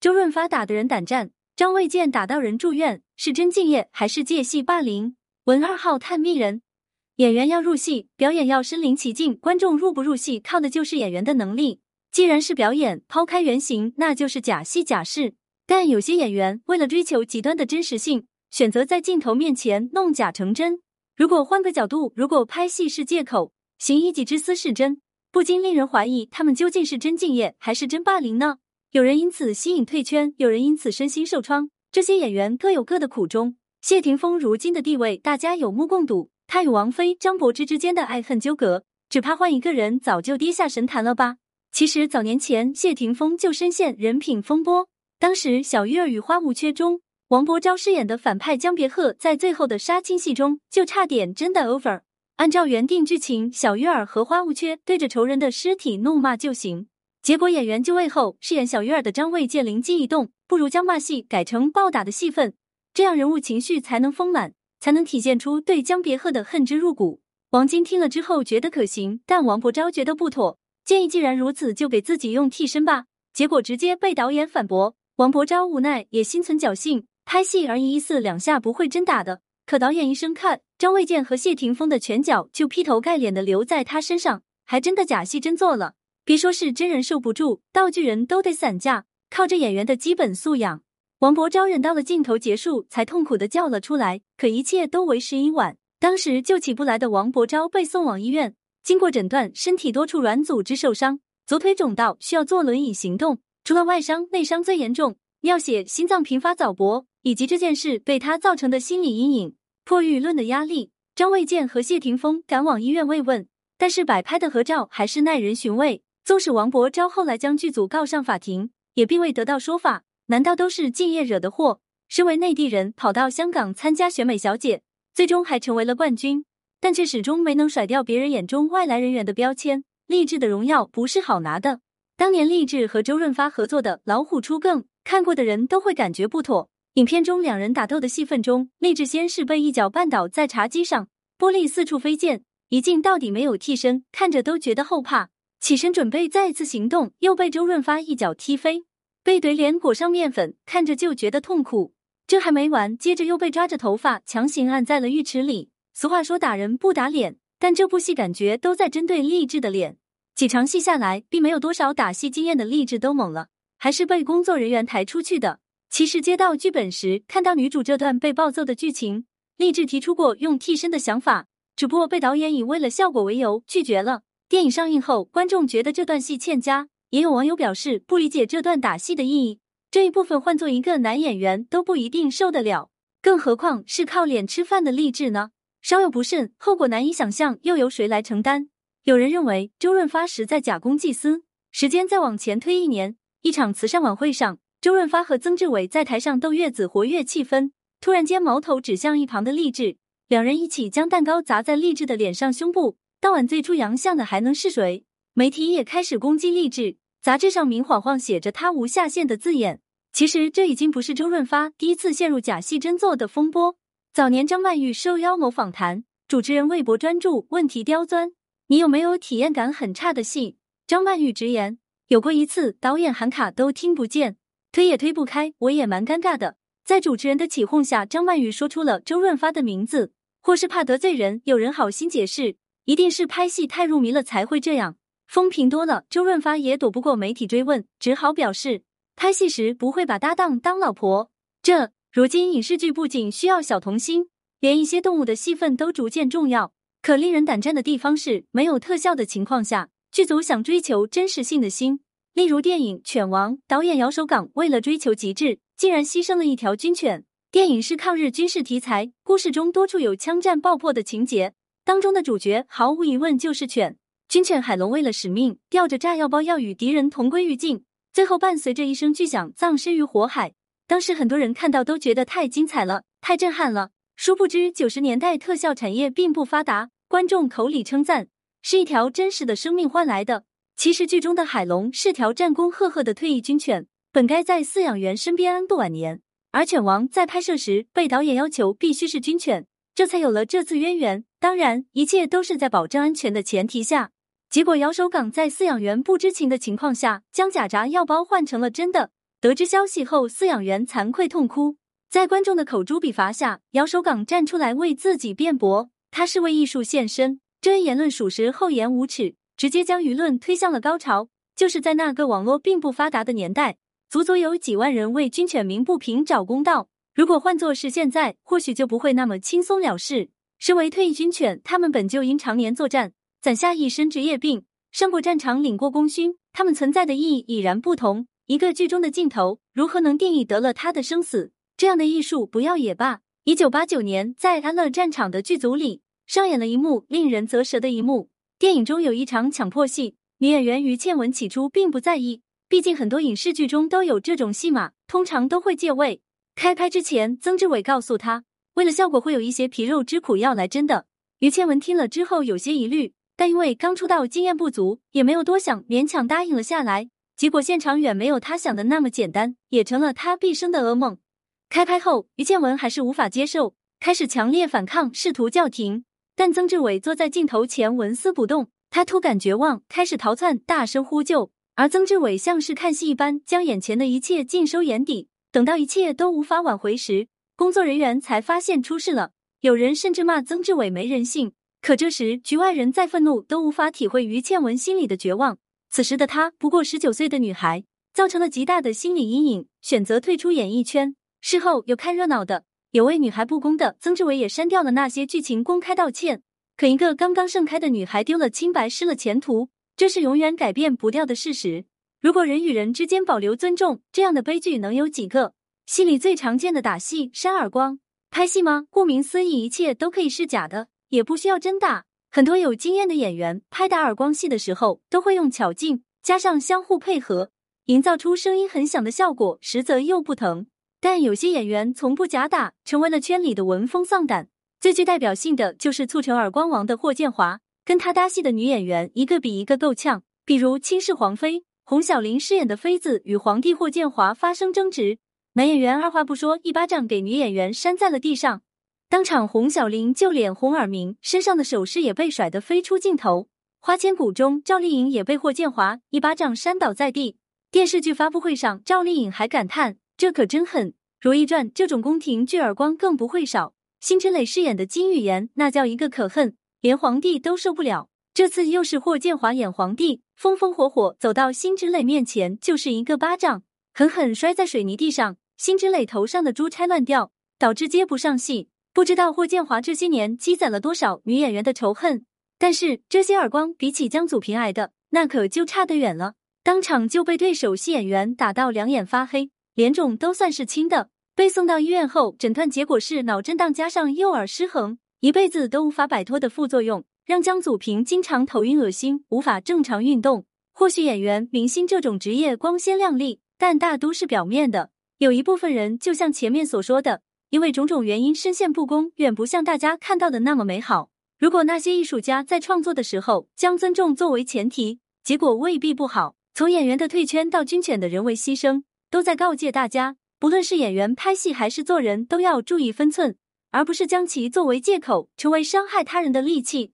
周润发打得人胆战，张卫健打到人住院，是真敬业还是借戏霸凌？文二号探秘人，演员要入戏，表演要身临其境，观众入不入戏，靠的就是演员的能力。既然是表演，抛开原型，那就是假戏假事。但有些演员为了追求极端的真实性，选择在镜头面前弄假成真。如果换个角度，如果拍戏是借口，行一己之私是真，不禁令人怀疑他们究竟是真敬业还是真霸凌呢？有人因此吸引退圈，有人因此身心受创。这些演员各有各的苦衷。谢霆锋如今的地位，大家有目共睹。他与王菲、张柏芝之间的爱恨纠葛，只怕换一个人早就跌下神坛了吧？其实早年前，谢霆锋就深陷人品风波。当时《小鱼儿与花无缺》中，王柏昭饰演的反派江别鹤，在最后的杀青戏中，就差点真的 over。按照原定剧情，小鱼儿和花无缺对着仇人的尸体怒骂就行。结果演员就位后，饰演小鱼儿的张卫健灵机一动，不如将骂戏改成暴打的戏份，这样人物情绪才能丰满，才能体现出对江别鹤的恨之入骨。王晶听了之后觉得可行，但王柏昭觉得不妥，建议既然如此，就给自己用替身吧。结果直接被导演反驳，王柏昭无奈也心存侥幸，拍戏而已，一四两下不会真打的。可导演一声看，张卫健和谢霆锋的拳脚就劈头盖脸的留在他身上，还真的假戏真做了。别说是真人受不住，道具人都得散架。靠着演员的基本素养，王柏昭忍到了镜头结束，才痛苦的叫了出来。可一切都为时已晚，当时就起不来的王柏昭被送往医院，经过诊断，身体多处软组织受伤，左腿肿到需要坐轮椅行动。除了外伤，内伤最严重，尿血、心脏频发早搏，以及这件事被他造成的心理阴影，迫于舆论的压力，张卫健和谢霆锋赶往医院慰问，但是摆拍的合照还是耐人寻味。纵使王柏昭后来将剧组告上法庭，也并未得到说法。难道都是敬业惹的祸？身为内地人，跑到香港参加选美小姐，最终还成为了冠军，但却始终没能甩掉别人眼中外来人员的标签。励志的荣耀不是好拿的。当年励志和周润发合作的《老虎出更》，看过的人都会感觉不妥。影片中两人打斗的戏份中，励志先是被一脚绊倒在茶几上，玻璃四处飞溅，一镜到底没有替身，看着都觉得后怕。起身准备再次行动，又被周润发一脚踢飞，被怼脸裹上面粉，看着就觉得痛苦。这还没完，接着又被抓着头发强行按在了浴池里。俗话说打人不打脸，但这部戏感觉都在针对励志的脸。几场戏下来，并没有多少打戏经验的励志都懵了，还是被工作人员抬出去的。其实接到剧本时，看到女主这段被暴揍的剧情，励志提出过用替身的想法，只不过被导演以为了效果为由拒绝了。电影上映后，观众觉得这段戏欠佳，也有网友表示不理解这段打戏的意义。这一部分换做一个男演员都不一定受得了，更何况是靠脸吃饭的励志呢？稍有不慎，后果难以想象，又由谁来承担？有人认为周润发实在假公济私。时间再往前推一年，一场慈善晚会上，周润发和曾志伟在台上逗月子，活跃气氛。突然间，矛头指向一旁的励志，两人一起将蛋糕砸在励志的脸上、胸部。当晚最出洋相的还能是谁？媒体也开始攻击励志，杂志上明晃晃写着他无下限的字眼。其实这已经不是周润发第一次陷入假戏真做的风波。早年张曼玉受邀某访谈，主持人微博专注，问题刁钻：“你有没有体验感很差的戏？”张曼玉直言：“有过一次，导演喊卡都听不见，推也推不开，我也蛮尴尬的。”在主持人的起哄下，张曼玉说出了周润发的名字，或是怕得罪人，有人好心解释。一定是拍戏太入迷了才会这样，风评多了，周润发也躲不过媒体追问，只好表示拍戏时不会把搭档当老婆。这如今影视剧不仅需要小童星，连一些动物的戏份都逐渐重要。可令人胆战的地方是，没有特效的情况下，剧组想追求真实性的心，例如电影《犬王》，导演姚守岗为了追求极致，竟然牺牲了一条军犬。电影是抗日军事题材，故事中多处有枪战爆破的情节。当中的主角毫无疑问就是犬军犬海龙，为了使命吊着炸药包要与敌人同归于尽，最后伴随着一声巨响葬身于火海。当时很多人看到都觉得太精彩了，太震撼了。殊不知九十年代特效产业并不发达，观众口里称赞是一条真实的生命换来的。其实剧中的海龙是条战功赫赫的退役军犬，本该在饲养员身边安度晚年，而犬王在拍摄时被导演要求必须是军犬。这才有了这次渊源。当然，一切都是在保证安全的前提下。结果，姚守岗在饲养员不知情的情况下，将假炸药包换成了真的。得知消息后，饲养员惭愧痛哭。在观众的口诛笔伐下，姚守岗站出来为自己辩驳，他是为艺术献身，这一言论属实厚颜无耻，直接将舆论推向了高潮。就是在那个网络并不发达的年代，足足有几万人为军犬鸣不平找公道。如果换作是现在，或许就不会那么轻松了事。身为退役军犬，他们本就因常年作战，攒下一身职业病，上过战场，领过功勋，他们存在的意义已然不同。一个剧中的镜头，如何能定义得了他的生死？这样的艺术不要也罢。一九八九年，在《安乐战场》的剧组里，上演了一幕令人啧舌的一幕。电影中有一场抢破戏，女演员于倩文起初并不在意，毕竟很多影视剧中都有这种戏码，通常都会借位。开拍之前，曾志伟告诉她，为了效果会有一些皮肉之苦要来真的。于倩文听了之后有些疑虑，但因为刚出道经验不足，也没有多想，勉强答应了下来。结果现场远没有她想的那么简单，也成了她毕生的噩梦。开拍后，于倩文还是无法接受，开始强烈反抗，试图叫停。但曾志伟坐在镜头前纹丝不动，他突感绝望，开始逃窜，大声呼救。而曾志伟像是看戏一般，将眼前的一切尽收眼底。等到一切都无法挽回时，工作人员才发现出事了。有人甚至骂曾志伟没人性。可这时，局外人再愤怒都无法体会于倩文心里的绝望。此时的她不过十九岁的女孩，造成了极大的心理阴影，选择退出演艺圈。事后有看热闹的，有为女孩不公的，曾志伟也删掉了那些剧情，公开道歉。可一个刚刚盛开的女孩丢了清白，失了前途，这是永远改变不掉的事实。如果人与人之间保留尊重，这样的悲剧能有几个？戏里最常见的打戏扇耳光，拍戏吗？顾名思义，一切都可以是假的，也不需要真打。很多有经验的演员拍打耳光戏的时候，都会用巧劲，加上相互配合，营造出声音很响的效果，实则又不疼。但有些演员从不假打，成为了圈里的闻风丧胆。最具代表性的就是促成耳光王的霍建华，跟他搭戏的女演员一个比一个够呛。比如倾世皇妃洪小玲饰演的妃子与皇帝霍建华发生争执，男演员二话不说一巴掌给女演员扇在了地上，当场洪小玲就脸红耳鸣，身上的首饰也被甩得飞出镜头。花千骨中赵丽颖也被霍建华一巴掌扇倒在地。电视剧发布会上，赵丽颖还感叹。这可真狠，《如懿传》这种宫廷剧耳光更不会少。辛芷蕾饰演的金玉妍，那叫一个可恨，连皇帝都受不了。这次又是霍建华演皇帝，风风火火走到辛芷蕾面前，就是一个巴掌，狠狠摔在水泥地上。辛芷蕾头上的珠钗乱掉，导致接不上戏。不知道霍建华这些年积攒了多少女演员的仇恨，但是这些耳光比起江祖平挨的，那可就差得远了。当场就被对手戏演员打到两眼发黑。脸肿都算是轻的，被送到医院后，诊断结果是脑震荡加上右耳失衡，一辈子都无法摆脱的副作用，让江祖平经常头晕恶心，无法正常运动。或许演员、明星这种职业光鲜亮丽，但大都是表面的。有一部分人，就像前面所说的，因为种种原因深陷不公，远不像大家看到的那么美好。如果那些艺术家在创作的时候将尊重作为前提，结果未必不好。从演员的退圈到军犬的人为牺牲。都在告诫大家，不论是演员拍戏还是做人，都要注意分寸，而不是将其作为借口，成为伤害他人的利器。